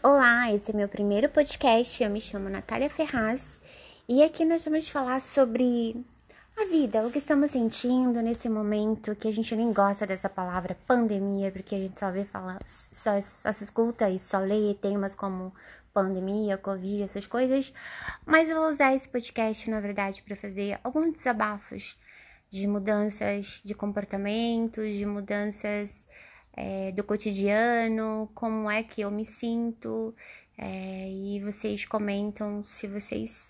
Olá, esse é meu primeiro podcast. Eu me chamo Natália Ferraz e aqui nós vamos falar sobre a vida, o que estamos sentindo nesse momento que a gente nem gosta dessa palavra pandemia, porque a gente só vê falar, só, só se escuta e só lê temas como pandemia, covid, essas coisas. Mas eu vou usar esse podcast, na verdade, para fazer alguns desabafos de mudanças de comportamentos, de mudanças é, do cotidiano, como é que eu me sinto, é, e vocês comentam se vocês,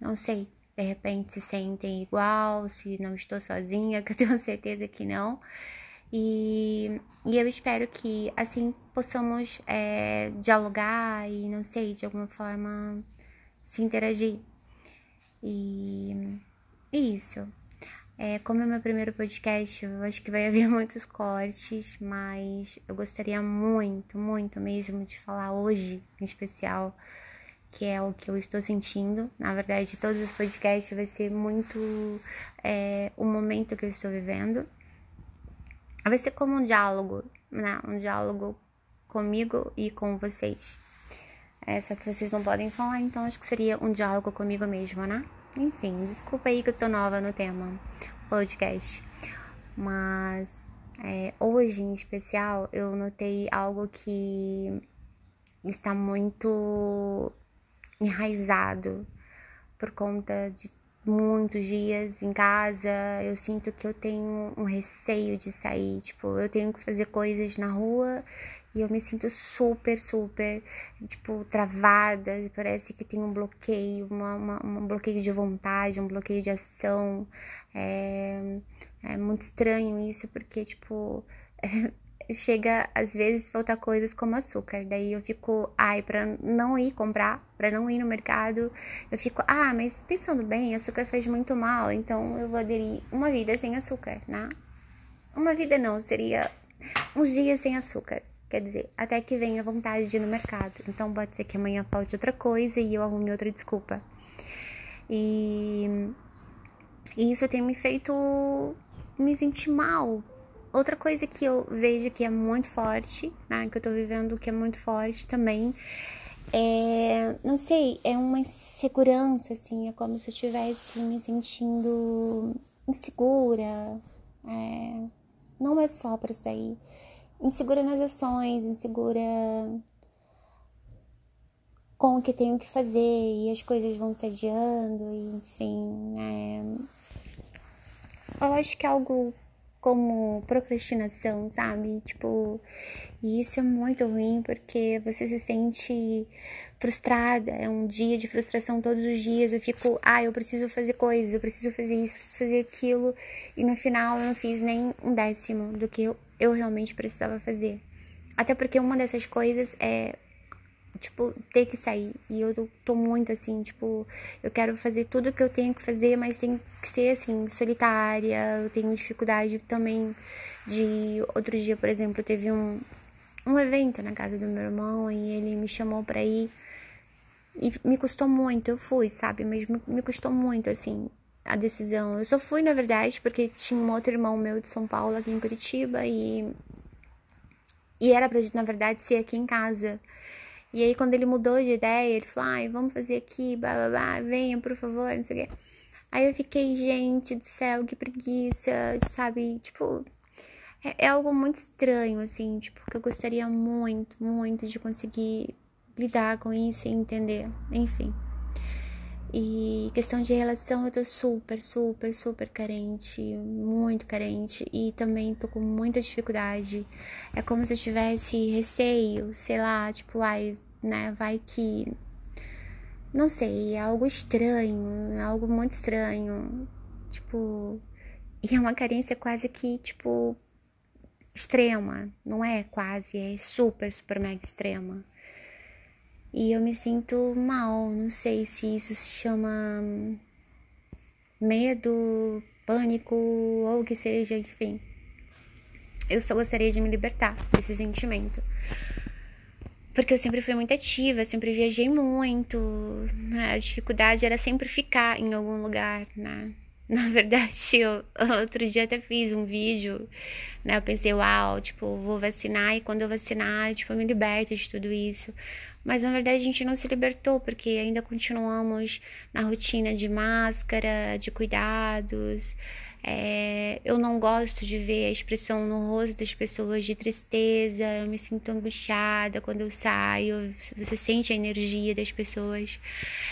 não sei, de repente se sentem igual, se não estou sozinha, que eu tenho certeza que não. E, e eu espero que assim possamos é, dialogar e, não sei, de alguma forma se interagir. E, e isso. É, como é meu primeiro podcast, eu acho que vai haver muitos cortes, mas eu gostaria muito, muito mesmo de falar hoje, em especial, que é o que eu estou sentindo. Na verdade, todos os podcasts vai ser muito é, o momento que eu estou vivendo. Vai ser como um diálogo, né? Um diálogo comigo e com vocês. É, só que vocês não podem falar, então acho que seria um diálogo comigo mesma, né? Enfim, desculpa aí que eu tô nova no tema podcast. Mas é, hoje em especial eu notei algo que está muito enraizado por conta de muitos dias em casa, eu sinto que eu tenho um receio de sair, tipo, eu tenho que fazer coisas na rua e eu me sinto super, super, tipo, travada, parece que tem um bloqueio, uma, uma, um bloqueio de vontade, um bloqueio de ação, é, é muito estranho isso, porque, tipo, chega às vezes faltar coisas como açúcar. Daí eu fico, ai, para não ir comprar, para não ir no mercado, eu fico, ah, mas pensando bem, açúcar faz muito mal, então eu vou aderir uma vida sem açúcar, né? Uma vida não, seria uns dias sem açúcar. Quer dizer, até que venha vontade de ir no mercado. Então pode ser que amanhã falte outra coisa e eu arrume outra desculpa. E, e isso tem me feito me sentir mal, Outra coisa que eu vejo que é muito forte, né, que eu tô vivendo que é muito forte também, é, não sei, é uma insegurança, assim, é como se eu estivesse me sentindo insegura, é, não é só para sair, insegura nas ações, insegura com o que tenho que fazer e as coisas vão se adiando, enfim, é, eu acho que é algo como procrastinação, sabe? Tipo, e isso é muito ruim porque você se sente frustrada, é um dia de frustração todos os dias. Eu fico, ah, eu preciso fazer coisas, eu preciso fazer isso, preciso fazer aquilo, e no final eu não fiz nem um décimo do que eu, eu realmente precisava fazer. Até porque uma dessas coisas é tipo, ter que sair. E eu tô muito assim, tipo, eu quero fazer tudo que eu tenho que fazer, mas tem que ser assim, solitária. Eu tenho dificuldade também de. Outro dia, por exemplo, teve um, um evento na casa do meu irmão e ele me chamou pra ir. E me custou muito, eu fui, sabe? Mas me custou muito, assim, a decisão. Eu só fui, na verdade, porque tinha um outro irmão meu de São Paulo aqui em Curitiba e. E era pra, na verdade, ser aqui em casa. E aí, quando ele mudou de ideia, ele falou: ai, vamos fazer aqui, blá, blá, blá, venha, por favor, não sei o quê. Aí eu fiquei, gente do céu, que preguiça, sabe? Tipo, é, é algo muito estranho, assim, tipo, que eu gostaria muito, muito de conseguir lidar com isso e entender, enfim. E questão de relação, eu tô super, super, super carente, muito carente e também tô com muita dificuldade. É como se eu tivesse receio, sei lá, tipo, ai, né, vai que não sei, é algo estranho, é algo muito estranho. Tipo, e é uma carência quase que, tipo, extrema, não é quase, é super, super mega extrema. E eu me sinto mal, não sei se isso se chama medo, pânico ou o que seja, enfim. Eu só gostaria de me libertar desse sentimento. Porque eu sempre fui muito ativa, sempre viajei muito. Né? A dificuldade era sempre ficar em algum lugar, né? Na verdade, eu, outro dia até fiz um vídeo, né? Eu pensei, uau, tipo, vou vacinar e quando eu vacinar, tipo, eu me liberto de tudo isso. Mas na verdade a gente não se libertou, porque ainda continuamos na rotina de máscara, de cuidados. É, eu não gosto de ver a expressão no rosto das pessoas de tristeza, eu me sinto angustiada quando eu saio, você sente a energia das pessoas,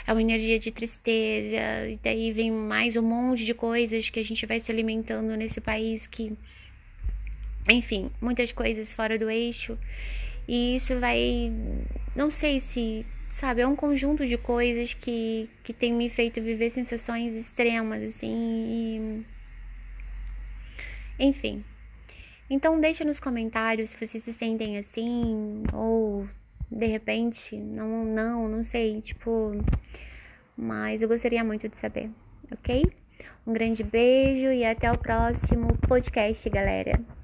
é uma energia de tristeza, e daí vem mais um monte de coisas que a gente vai se alimentando nesse país que, enfim, muitas coisas fora do eixo, e isso vai, não sei se sabe, é um conjunto de coisas que, que tem me feito viver sensações extremas, assim, e enfim. Então deixa nos comentários se vocês se sentem assim ou de repente não não, não sei, tipo, mas eu gostaria muito de saber, OK? Um grande beijo e até o próximo podcast, galera.